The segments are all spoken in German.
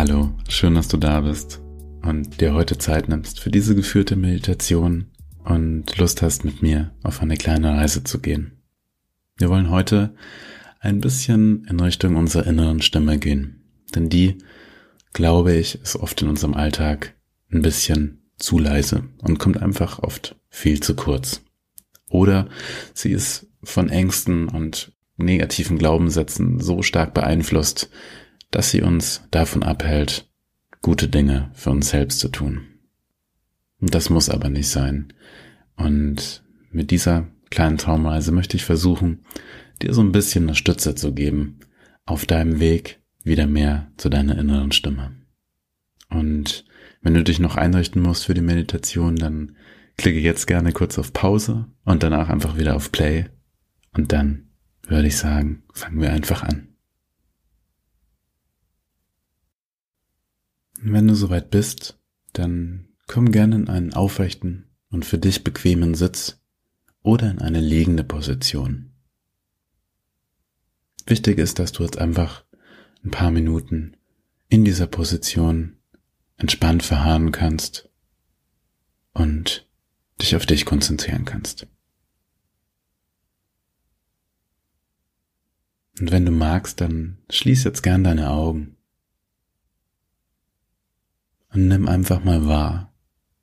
Hallo, schön, dass du da bist und dir heute Zeit nimmst für diese geführte Meditation und Lust hast, mit mir auf eine kleine Reise zu gehen. Wir wollen heute ein bisschen in Richtung unserer inneren Stimme gehen, denn die, glaube ich, ist oft in unserem Alltag ein bisschen zu leise und kommt einfach oft viel zu kurz. Oder sie ist von Ängsten und negativen Glaubenssätzen so stark beeinflusst, dass sie uns davon abhält, gute Dinge für uns selbst zu tun. Das muss aber nicht sein. Und mit dieser kleinen Traumreise möchte ich versuchen, dir so ein bisschen eine Stütze zu geben auf deinem Weg wieder mehr zu deiner inneren Stimme. Und wenn du dich noch einrichten musst für die Meditation, dann klicke jetzt gerne kurz auf Pause und danach einfach wieder auf Play. Und dann würde ich sagen, fangen wir einfach an. Wenn du soweit bist, dann komm gerne in einen aufrechten und für dich bequemen Sitz oder in eine liegende Position. Wichtig ist, dass du jetzt einfach ein paar Minuten in dieser Position entspannt verharren kannst und dich auf dich konzentrieren kannst. Und wenn du magst, dann schließ jetzt gern deine Augen und nimm einfach mal wahr,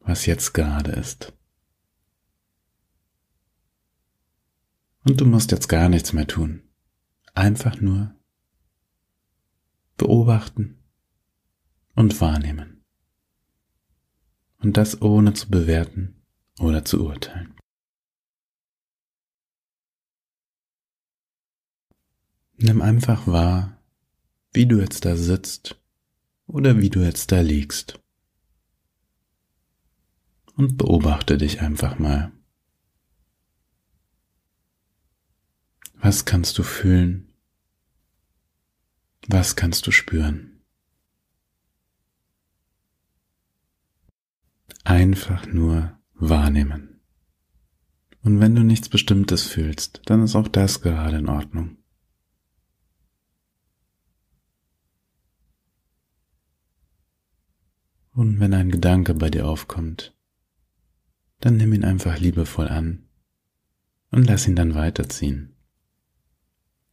was jetzt gerade ist. Und du musst jetzt gar nichts mehr tun. Einfach nur beobachten und wahrnehmen. Und das ohne zu bewerten oder zu urteilen. Nimm einfach wahr, wie du jetzt da sitzt oder wie du jetzt da liegst. Und beobachte dich einfach mal. Was kannst du fühlen? Was kannst du spüren? Einfach nur wahrnehmen. Und wenn du nichts Bestimmtes fühlst, dann ist auch das gerade in Ordnung. Und wenn ein Gedanke bei dir aufkommt, dann nimm ihn einfach liebevoll an und lass ihn dann weiterziehen.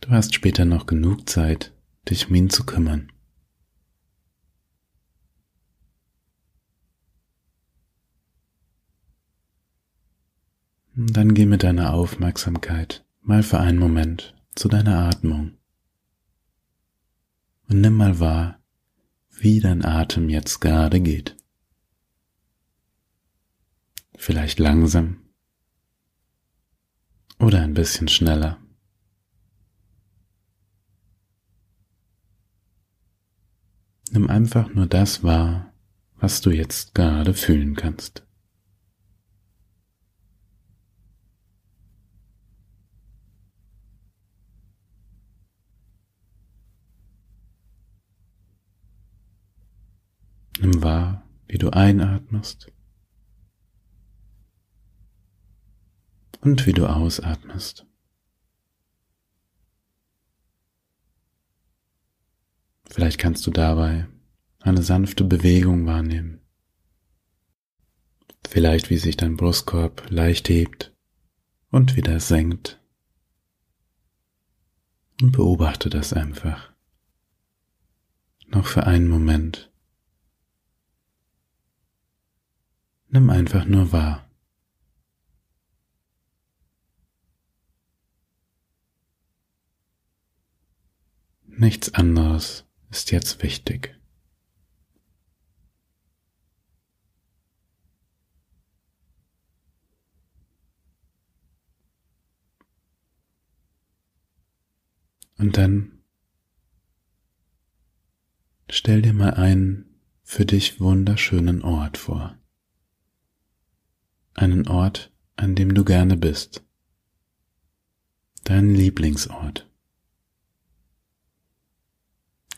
Du hast später noch genug Zeit, dich um ihn zu kümmern. Dann geh mit deiner Aufmerksamkeit mal für einen Moment zu deiner Atmung und nimm mal wahr, wie dein Atem jetzt gerade geht. Vielleicht langsam oder ein bisschen schneller. Nimm einfach nur das wahr, was du jetzt gerade fühlen kannst. Nimm wahr, wie du einatmest und wie du ausatmest. Vielleicht kannst du dabei eine sanfte Bewegung wahrnehmen. Vielleicht wie sich dein Brustkorb leicht hebt und wieder senkt. Und beobachte das einfach. Noch für einen Moment. Nimm einfach nur wahr. Nichts anderes ist jetzt wichtig. Und dann stell dir mal einen für dich wunderschönen Ort vor einen Ort, an dem du gerne bist. Dein Lieblingsort.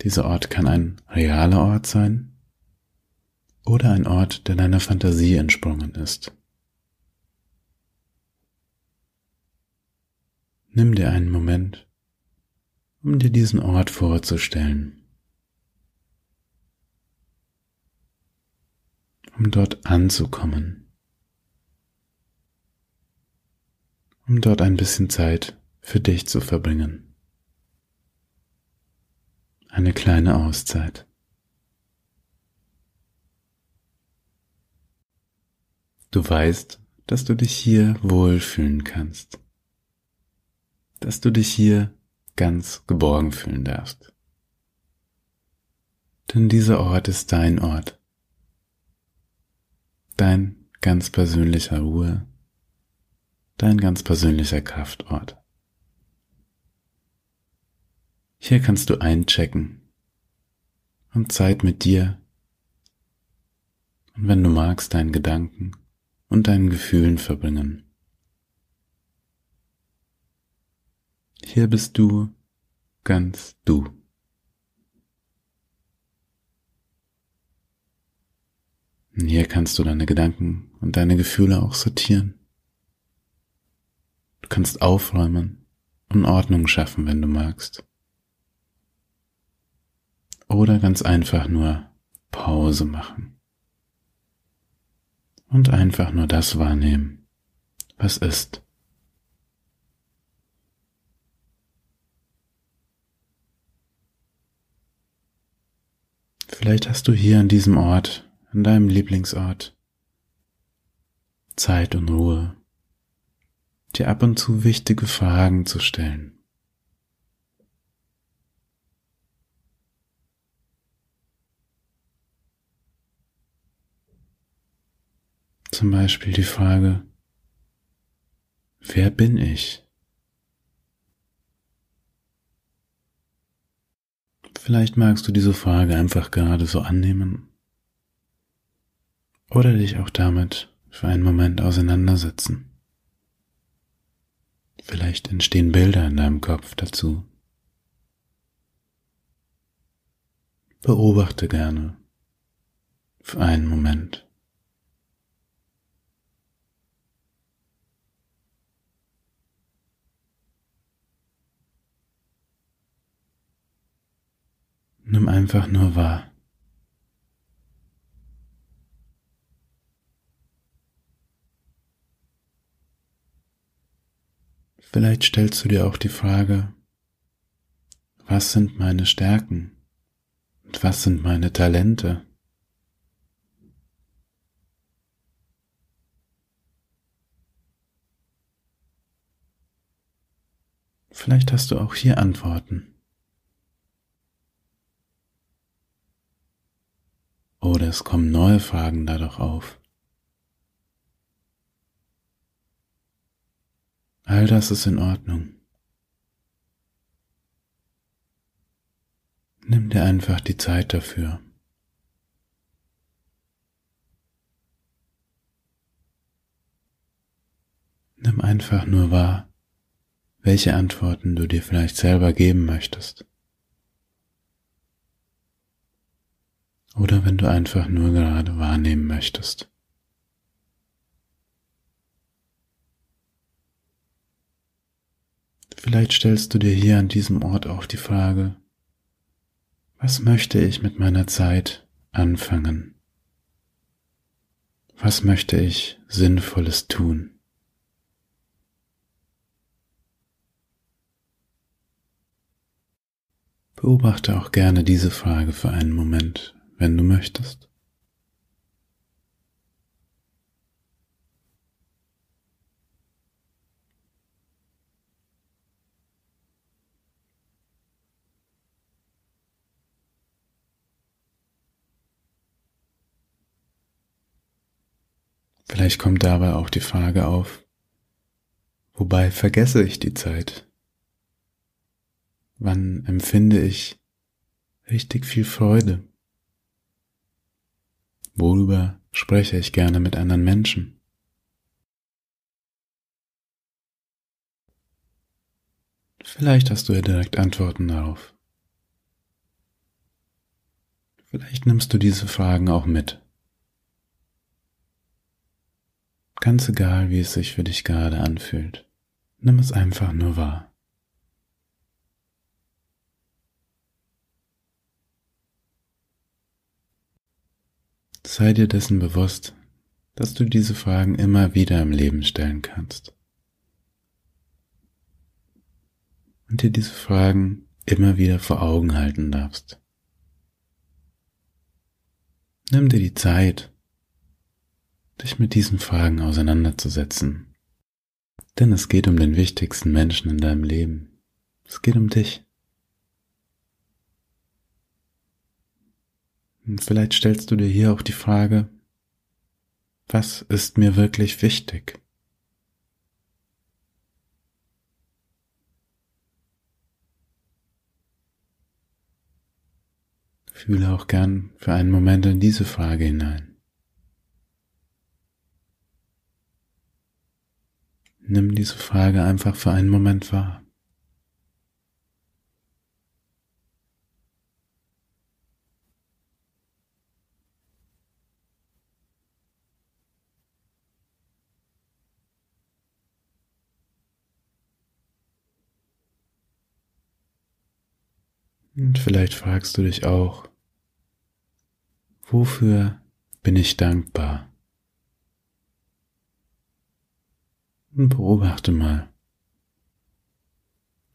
Dieser Ort kann ein realer Ort sein oder ein Ort, der deiner Fantasie entsprungen ist. Nimm dir einen Moment, um dir diesen Ort vorzustellen. um dort anzukommen, um dort ein bisschen Zeit für dich zu verbringen. Eine kleine Auszeit. Du weißt, dass du dich hier wohlfühlen kannst, dass du dich hier ganz geborgen fühlen darfst. Denn dieser Ort ist dein Ort, dein ganz persönlicher Ruhe, dein ganz persönlicher Kraftort. Hier kannst du einchecken und Zeit mit dir und wenn du magst, deinen Gedanken und deinen Gefühlen verbringen. Hier bist du ganz du. Und hier kannst du deine Gedanken und deine Gefühle auch sortieren. Du kannst aufräumen und Ordnung schaffen, wenn du magst. Oder ganz einfach nur Pause machen und einfach nur das wahrnehmen, was ist. Vielleicht hast du hier an diesem Ort, an deinem Lieblingsort, Zeit und Ruhe, dir ab und zu wichtige Fragen zu stellen. Zum Beispiel die Frage, wer bin ich? Vielleicht magst du diese Frage einfach gerade so annehmen oder dich auch damit für einen Moment auseinandersetzen. Vielleicht entstehen Bilder in deinem Kopf dazu. Beobachte gerne für einen Moment. Nimm einfach nur wahr. Vielleicht stellst du dir auch die Frage, was sind meine Stärken und was sind meine Talente? Vielleicht hast du auch hier Antworten. Oder es kommen neue Fragen dadurch auf. All das ist in Ordnung. Nimm dir einfach die Zeit dafür. Nimm einfach nur wahr, welche Antworten du dir vielleicht selber geben möchtest. oder wenn du einfach nur gerade wahrnehmen möchtest. Vielleicht stellst du dir hier an diesem Ort auch die Frage, was möchte ich mit meiner Zeit anfangen? Was möchte ich Sinnvolles tun? Beobachte auch gerne diese Frage für einen Moment wenn du möchtest. Vielleicht kommt dabei auch die Frage auf, wobei vergesse ich die Zeit? Wann empfinde ich richtig viel Freude? Worüber spreche ich gerne mit anderen Menschen? Vielleicht hast du ja direkt Antworten darauf. Vielleicht nimmst du diese Fragen auch mit. Ganz egal, wie es sich für dich gerade anfühlt, nimm es einfach nur wahr. sei dir dessen bewusst, dass du diese Fragen immer wieder im Leben stellen kannst. Und dir diese Fragen immer wieder vor Augen halten darfst. Nimm dir die Zeit, dich mit diesen Fragen auseinanderzusetzen. Denn es geht um den wichtigsten Menschen in deinem Leben. Es geht um dich. Und vielleicht stellst du dir hier auch die Frage, was ist mir wirklich wichtig? Fühle auch gern für einen Moment in diese Frage hinein. Nimm diese Frage einfach für einen Moment wahr. Und vielleicht fragst du dich auch, wofür bin ich dankbar? Und beobachte mal,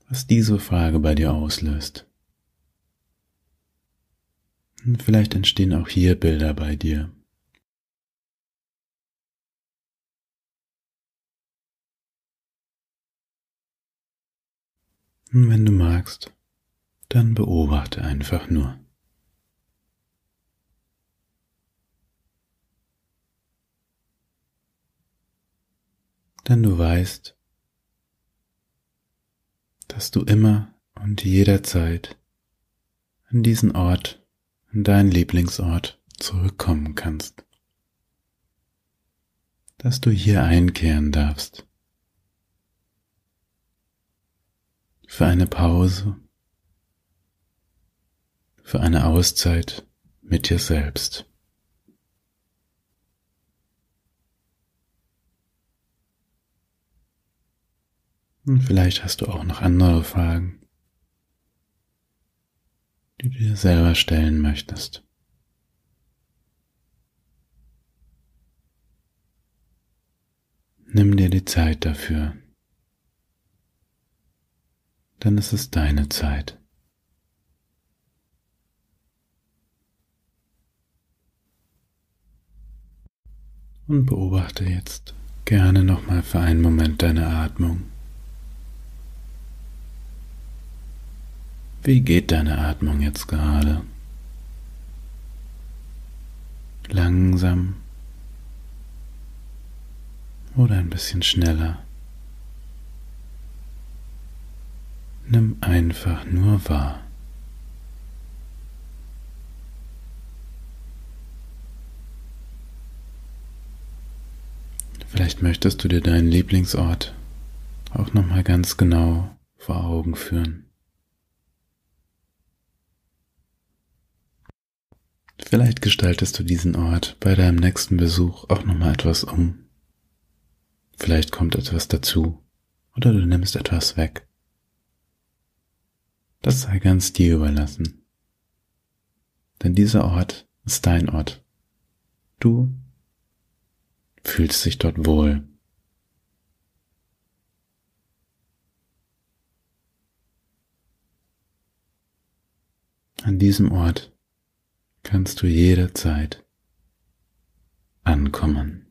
was diese Frage bei dir auslöst. Und vielleicht entstehen auch hier Bilder bei dir. Und wenn du magst, dann beobachte einfach nur. Denn du weißt, dass du immer und jederzeit an diesen Ort, an deinen Lieblingsort zurückkommen kannst. Dass du hier einkehren darfst. Für eine Pause für eine Auszeit mit dir selbst. Und vielleicht hast du auch noch andere Fragen, die du dir selber stellen möchtest. Nimm dir die Zeit dafür, denn es ist deine Zeit. und beobachte jetzt gerne nochmal für einen Moment deine Atmung. Wie geht deine Atmung jetzt gerade? Langsam oder ein bisschen schneller? Nimm einfach nur wahr. Vielleicht möchtest du dir deinen Lieblingsort auch nochmal ganz genau vor Augen führen. Vielleicht gestaltest du diesen Ort bei deinem nächsten Besuch auch nochmal etwas um. Vielleicht kommt etwas dazu oder du nimmst etwas weg. Das sei ganz dir überlassen. Denn dieser Ort ist dein Ort. Du fühlst dich dort wohl. An diesem Ort kannst du jederzeit ankommen.